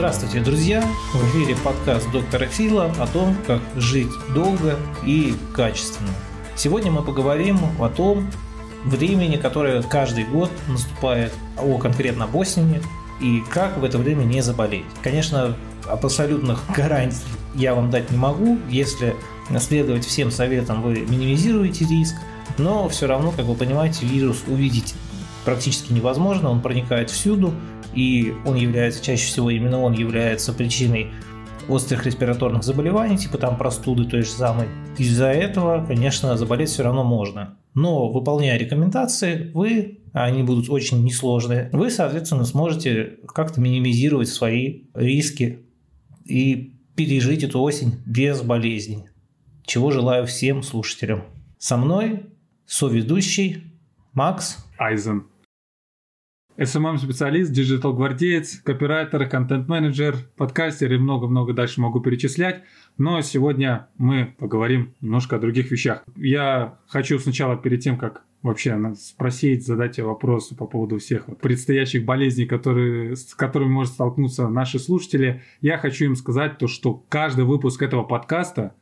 Здравствуйте, друзья! В эфире подкаст доктора Фила о том, как жить долго и качественно. Сегодня мы поговорим о том времени, которое каждый год наступает, о конкретно об осени, и как в это время не заболеть. Конечно, об абсолютных гарантий я вам дать не могу. Если следовать всем советам, вы минимизируете риск, но все равно, как вы понимаете, вирус увидеть практически невозможно, он проникает всюду, и он является, чаще всего именно он является причиной острых респираторных заболеваний, типа там простуды той же самой. Из-за этого, конечно, заболеть все равно можно. Но выполняя рекомендации, вы, а они будут очень несложные, вы, соответственно, сможете как-то минимизировать свои риски и пережить эту осень без болезней. Чего желаю всем слушателям. Со мной соведущий Макс Айзен. SMM-специалист, digital-гвардеец, копирайтер, контент-менеджер, подкастер и много-много дальше могу перечислять. Но сегодня мы поговорим немножко о других вещах. Я хочу сначала, перед тем, как вообще спросить, задать вопрос по поводу всех предстоящих болезней, которые, с которыми может столкнуться наши слушатели, я хочу им сказать то, что каждый выпуск этого подкаста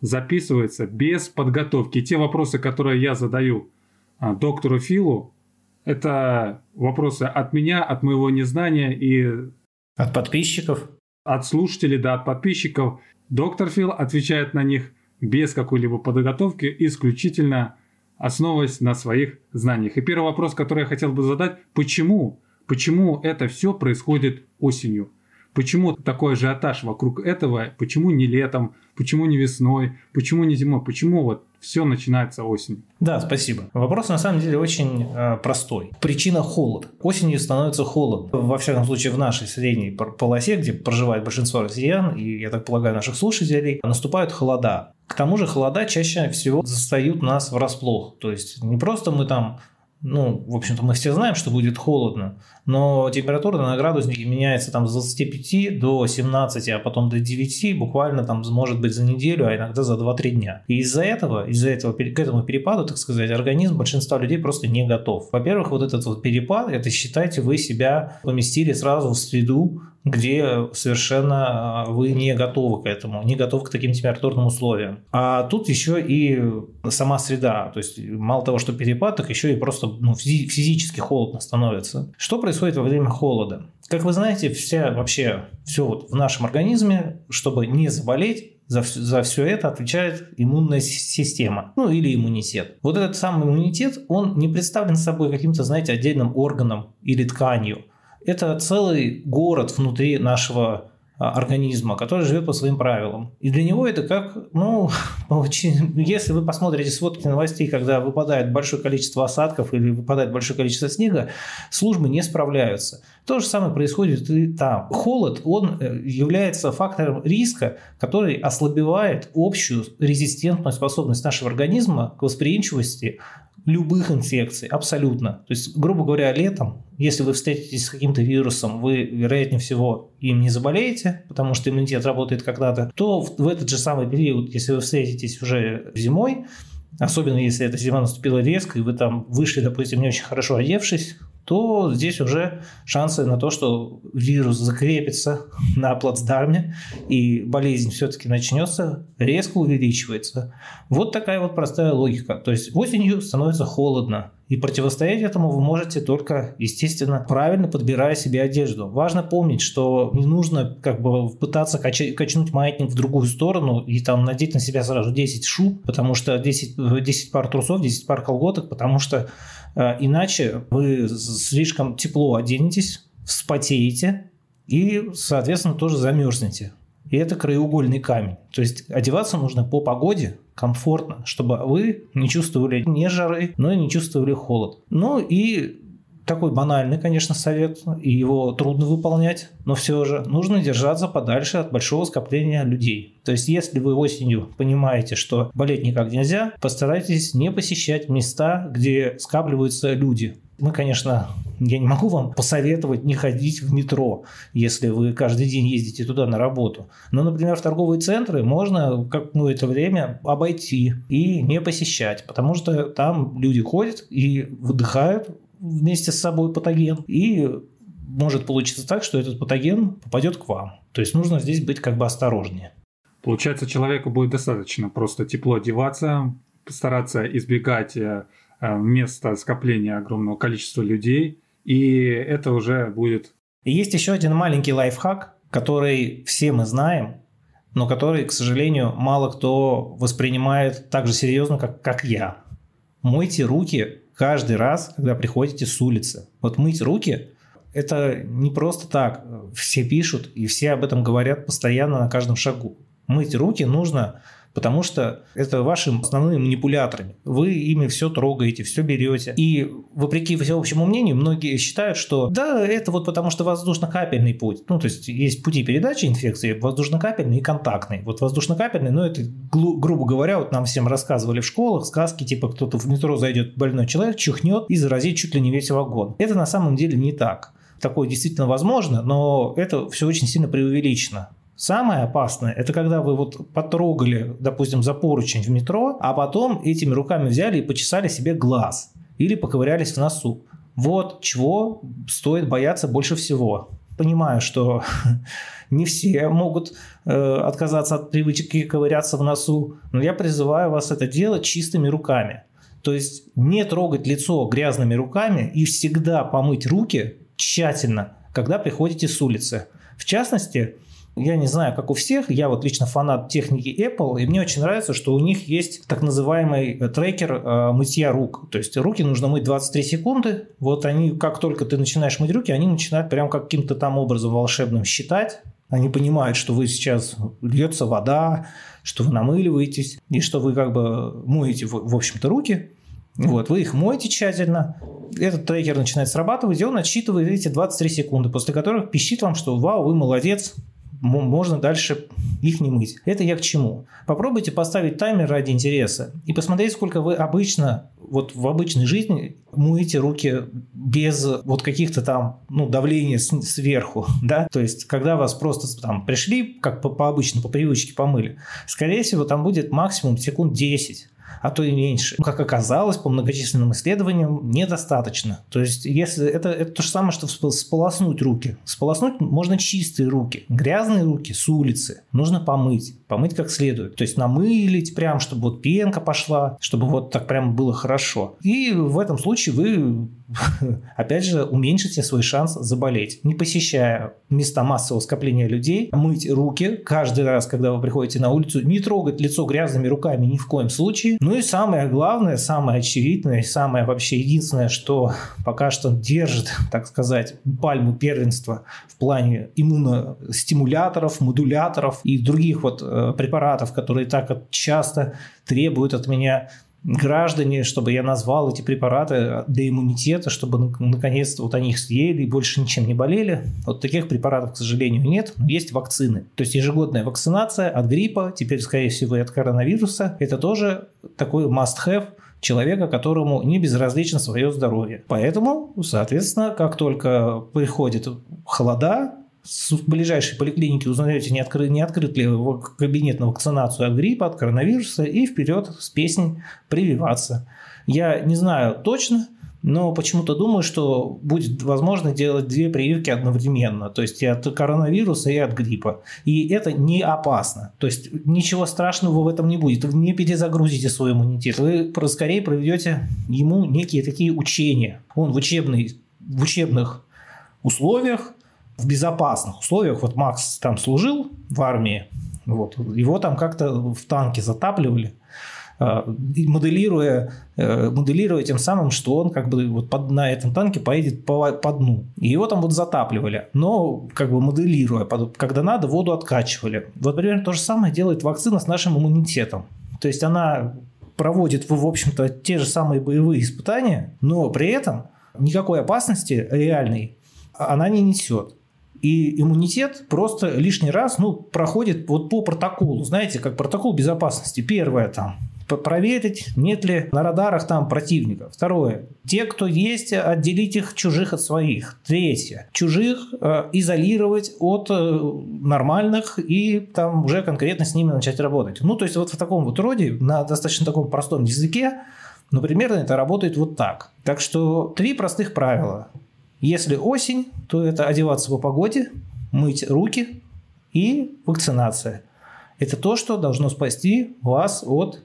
записывается без подготовки. те вопросы, которые я задаю а, доктору Филу, это вопросы от меня, от моего незнания и... От подписчиков? От слушателей, да, от подписчиков. Доктор Фил отвечает на них без какой-либо подготовки, исключительно основываясь на своих знаниях. И первый вопрос, который я хотел бы задать, почему? Почему это все происходит осенью? Почему такой ажиотаж вокруг этого? Почему не летом? Почему не весной? Почему не зимой? Почему вот все начинается осенью? Да, спасибо. Вопрос на самом деле очень э, простой. Причина холод. Осенью становится холодно. Во всяком случае, в нашей средней полосе, где проживает большинство россиян, и, я так полагаю, наших слушателей, наступают холода. К тому же холода чаще всего застают нас врасплох. То есть не просто мы там ну, в общем-то, мы все знаем, что будет холодно, но температура на градуснике меняется там с 25 до 17, а потом до 9, буквально там может быть за неделю, а иногда за 2-3 дня. И из-за этого, из-за этого, к этому перепаду, так сказать, организм большинства людей просто не готов. Во-первых, вот этот вот перепад, это считайте, вы себя поместили сразу в среду, где совершенно а, вы не готовы к этому, не готовы к таким температурным условиям. А тут еще и сама среда, то есть мало того, что перепад, так еще и просто ну, физически холодно становится. Что происходит во время холода? Как вы знаете, вся вообще все вот в нашем организме, чтобы не заболеть, за, за все это отвечает иммунная система, ну или иммунитет. Вот этот самый иммунитет, он не представлен собой каким-то, знаете, отдельным органом или тканью это целый город внутри нашего а, организма, который живет по своим правилам. И для него это как, ну, если вы посмотрите сводки новостей, когда выпадает большое количество осадков или выпадает большое количество снега, службы не справляются. То же самое происходит и там. Холод, он э, является фактором риска, который ослабевает общую резистентную способность нашего организма к восприимчивости любых инфекций, абсолютно. То есть, грубо говоря, летом, если вы встретитесь с каким-то вирусом, вы, вероятнее всего, им не заболеете, потому что иммунитет работает когда-то, то в этот же самый период, если вы встретитесь уже зимой, особенно если эта зима наступила резко, и вы там вышли, допустим, не очень хорошо одевшись, то здесь уже шансы на то, что вирус закрепится на плацдарме и болезнь все-таки начнется, резко увеличивается. Вот такая вот простая логика. То есть осенью становится холодно, и противостоять этому вы можете только, естественно, правильно подбирая себе одежду. Важно помнить, что не нужно как бы пытаться кач- качнуть маятник в другую сторону и там надеть на себя сразу 10 шуб, потому что 10, 10 пар трусов, 10 пар колготок, потому что э, иначе вы слишком тепло оденетесь, вспотеете и, соответственно, тоже замерзнете. И это краеугольный камень. То есть одеваться нужно по погоде, комфортно, чтобы вы не чувствовали ни жары, но и не чувствовали холод. Ну и такой банальный, конечно, совет, и его трудно выполнять, но все же нужно держаться подальше от большого скопления людей. То есть, если вы осенью понимаете, что болеть никак нельзя, постарайтесь не посещать места, где скапливаются люди. Мы, конечно, я не могу вам посоветовать не ходить в метро, если вы каждый день ездите туда на работу. Но, например, в торговые центры можно какое-то время обойти и не посещать, потому что там люди ходят и выдыхают вместе с собой патоген и может получиться так, что этот патоген попадет к вам. То есть нужно здесь быть как бы осторожнее. Получается, человеку будет достаточно просто тепло одеваться, стараться избегать э, места скопления огромного количества людей, и это уже будет... И есть еще один маленький лайфхак, который все мы знаем, но который, к сожалению, мало кто воспринимает так же серьезно, как, как я. Мойте руки каждый раз, когда приходите с улицы. Вот мыть руки – это не просто так. Все пишут, и все об этом говорят постоянно на каждом шагу. Мыть руки нужно потому что это ваши основные манипуляторы. Вы ими все трогаете, все берете. И вопреки всеобщему мнению, многие считают, что да, это вот потому что воздушно-капельный путь. Ну, то есть есть пути передачи инфекции, воздушно-капельный и контактный. Вот воздушно-капельный, ну, это, грубо говоря, вот нам всем рассказывали в школах сказки, типа кто-то в метро зайдет больной человек, чихнет и заразит чуть ли не весь вагон. Это на самом деле не так. Такое действительно возможно, но это все очень сильно преувеличено. Самое опасное – это когда вы вот потрогали, допустим, за поручень в метро, а потом этими руками взяли и почесали себе глаз или поковырялись в носу. Вот чего стоит бояться больше всего. Понимаю, что не все могут э, отказаться от привычки ковыряться в носу, но я призываю вас это делать чистыми руками. То есть не трогать лицо грязными руками и всегда помыть руки тщательно, когда приходите с улицы. В частности, я не знаю, как у всех, я вот лично фанат техники Apple, и мне очень нравится, что у них есть так называемый э, трекер э, мытья рук. То есть руки нужно мыть 23 секунды. Вот они, как только ты начинаешь мыть руки, они начинают прям каким-то там образом волшебным считать. Они понимают, что вы сейчас льется вода, что вы намыливаетесь, и что вы как бы моете, в общем-то, руки. Вот, вы их моете тщательно, этот трекер начинает срабатывать, и он отсчитывает эти 23 секунды, после которых пищит вам, что вау, вы молодец, можно дальше их не мыть. Это я к чему? Попробуйте поставить таймер ради интереса и посмотреть, сколько вы обычно, вот в обычной жизни моете руки без вот каких-то там, ну, давления сверху, да, то есть, когда вас просто там пришли, как по, по обычно, по привычке помыли, скорее всего, там будет максимум секунд 10 а то и меньше. Как оказалось, по многочисленным исследованиям, недостаточно. То есть, если это, это то же самое, что сполоснуть руки. Сполоснуть можно чистые руки. Грязные руки с улицы нужно помыть. Помыть как следует. То есть, намылить прям, чтобы вот пенка пошла, чтобы вот так прям было хорошо. И в этом случае вы опять же, уменьшите свой шанс заболеть. Не посещая места массового скопления людей, мыть руки каждый раз, когда вы приходите на улицу, не трогать лицо грязными руками ни в коем случае. Ну и самое главное, самое очевидное, самое вообще единственное, что пока что держит, так сказать, пальму первенства в плане иммуностимуляторов, модуляторов и других вот э, препаратов, которые так часто требуют от меня граждане, чтобы я назвал эти препараты для иммунитета, чтобы наконец-то вот они их съели и больше ничем не болели. Вот таких препаратов, к сожалению, нет, но есть вакцины. То есть ежегодная вакцинация от гриппа, теперь, скорее всего, и от коронавируса. Это тоже такой must-have человека, которому не безразлично свое здоровье. Поэтому, соответственно, как только приходит холода, в ближайшей поликлинике узнаете, не открыт, не открыт ли кабинет на вакцинацию от гриппа, от коронавируса, и вперед с песней прививаться. Я не знаю точно, но почему-то думаю, что будет возможно делать две прививки одновременно, то есть и от коронавируса, и от гриппа. И это не опасно. То есть ничего страшного в этом не будет. Вы не перезагрузите свой иммунитет. Вы скорее проведете ему некие такие учения. Он в, учебный, в учебных условиях в безопасных условиях. Вот Макс там служил в армии, вот, его там как-то в танке затапливали, э, моделируя, э, моделируя тем самым, что он как бы вот под, на этом танке поедет по, по дну. И его там вот затапливали, но как бы моделируя, под, когда надо, воду откачивали. Вот примерно то же самое делает вакцина с нашим иммунитетом. То есть она проводит, в общем-то, те же самые боевые испытания, но при этом никакой опасности реальной она не несет. И иммунитет просто лишний раз ну, проходит вот по протоколу. Знаете, как протокол безопасности. Первое там проверить, нет ли на радарах там противника. Второе. Те, кто есть, отделить их чужих от своих. Третье. Чужих э, изолировать от э, нормальных и там уже конкретно с ними начать работать. Ну, то есть вот в таком вот роде, на достаточно таком простом языке, но примерно это работает вот так. Так что три простых правила. Если осень, то это одеваться по погоде, мыть руки и вакцинация. Это то, что должно спасти вас от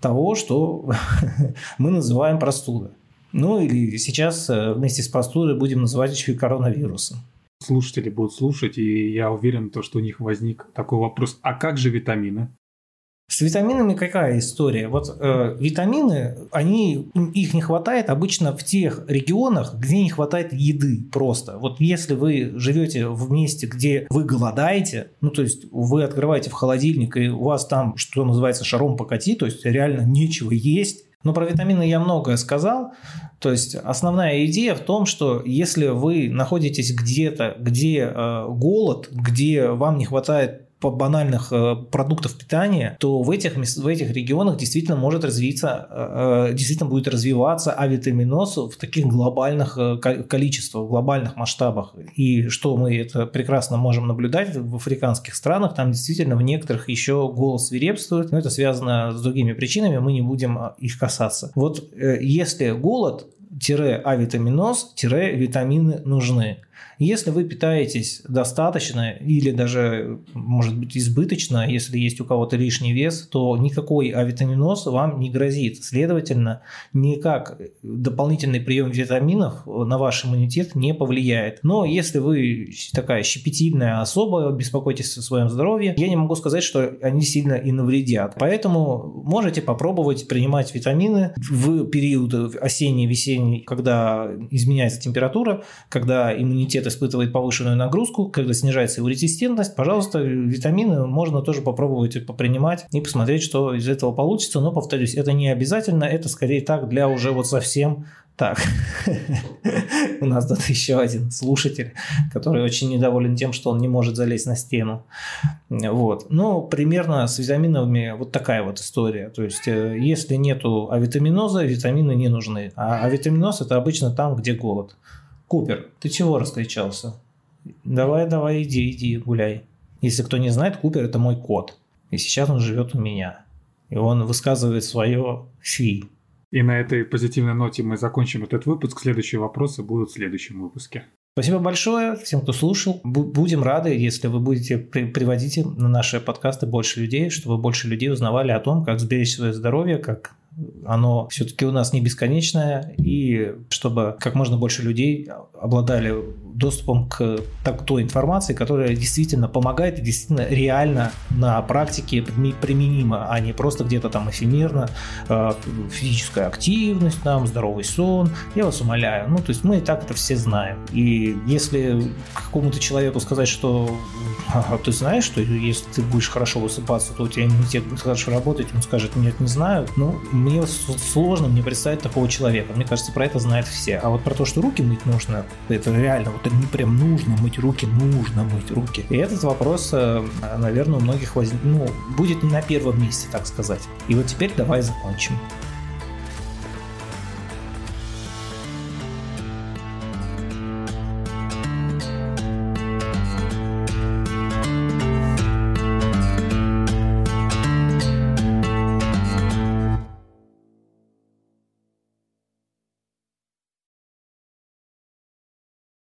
того, что мы называем простудой. Ну или сейчас э, вместе с простудой будем называть еще и коронавирусом. Слушатели будут слушать, и я уверен, то, что у них возник такой вопрос, а как же витамины? С витаминами какая история? Вот э, витамины, они, их не хватает обычно в тех регионах, где не хватает еды просто. Вот если вы живете в месте, где вы голодаете, ну то есть вы открываете в холодильник, и у вас там, что называется, шаром покати, то есть реально нечего есть, но про витамины я многое сказал. То есть основная идея в том, что если вы находитесь где-то, где э, голод, где вам не хватает банальных э, продуктов питания, то в этих, в этих регионах действительно может развиться, э, э, действительно будет развиваться авитаминоз в таких глобальных количествах, в глобальных масштабах. И что мы это прекрасно можем наблюдать в африканских странах, там действительно в некоторых еще голос свирепствует, но это связано с другими причинами, мы не будем их касаться. Вот если голод авитаминоз витамины нужны. Если вы питаетесь достаточно или даже, может быть, избыточно, если есть у кого-то лишний вес, то никакой авитаминоз вам не грозит. Следовательно, никак дополнительный прием витаминов на ваш иммунитет не повлияет. Но если вы такая щепетильная особа, беспокойтесь о своем здоровье, я не могу сказать, что они сильно и навредят. Поэтому можете попробовать принимать витамины в период осенний-весенний, когда изменяется температура, когда иммунитет испытывает повышенную нагрузку, когда снижается его резистентность, пожалуйста, витамины можно тоже попробовать попринимать и посмотреть, что из этого получится. Но, повторюсь, это не обязательно, это скорее так для уже вот совсем так, у нас тут еще один слушатель, который очень недоволен тем, что он не может залезть на стену. Вот. Ну, примерно с витаминами вот такая вот история. То есть, э, если нету авитаминоза, витамины не нужны. А авитаминоз – это обычно там, где голод. Купер, ты чего раскричался? Давай, давай, иди, иди, гуляй. Если кто не знает, Купер – это мой кот. И сейчас он живет у меня. И он высказывает свое «фи». И на этой позитивной ноте мы закончим этот выпуск. Следующие вопросы будут в следующем выпуске. Спасибо большое всем, кто слушал. Будем рады, если вы будете приводить на наши подкасты больше людей, чтобы больше людей узнавали о том, как сберечь свое здоровье, как оно все-таки у нас не бесконечное, и чтобы как можно больше людей обладали доступом к так, той информации, которая действительно помогает и действительно реально на практике применима, а не просто где-то там эфемерно, э, физическая активность, там, здоровый сон. Я вас умоляю. Ну, то есть мы и так это все знаем. И если какому-то человеку сказать, что а, ты знаешь, что если ты будешь хорошо высыпаться, то у тебя иммунитет будет хорошо работать, он скажет, нет, не знаю. Ну, мне сложно мне представить такого человека. Мне кажется, про это знают все. А вот про то, что руки мыть нужно, это реально, вот не прям нужно мыть руки, нужно мыть руки. И этот вопрос, э, наверное, у многих возник, ну, будет не на первом месте, так сказать. И вот теперь давай закончим.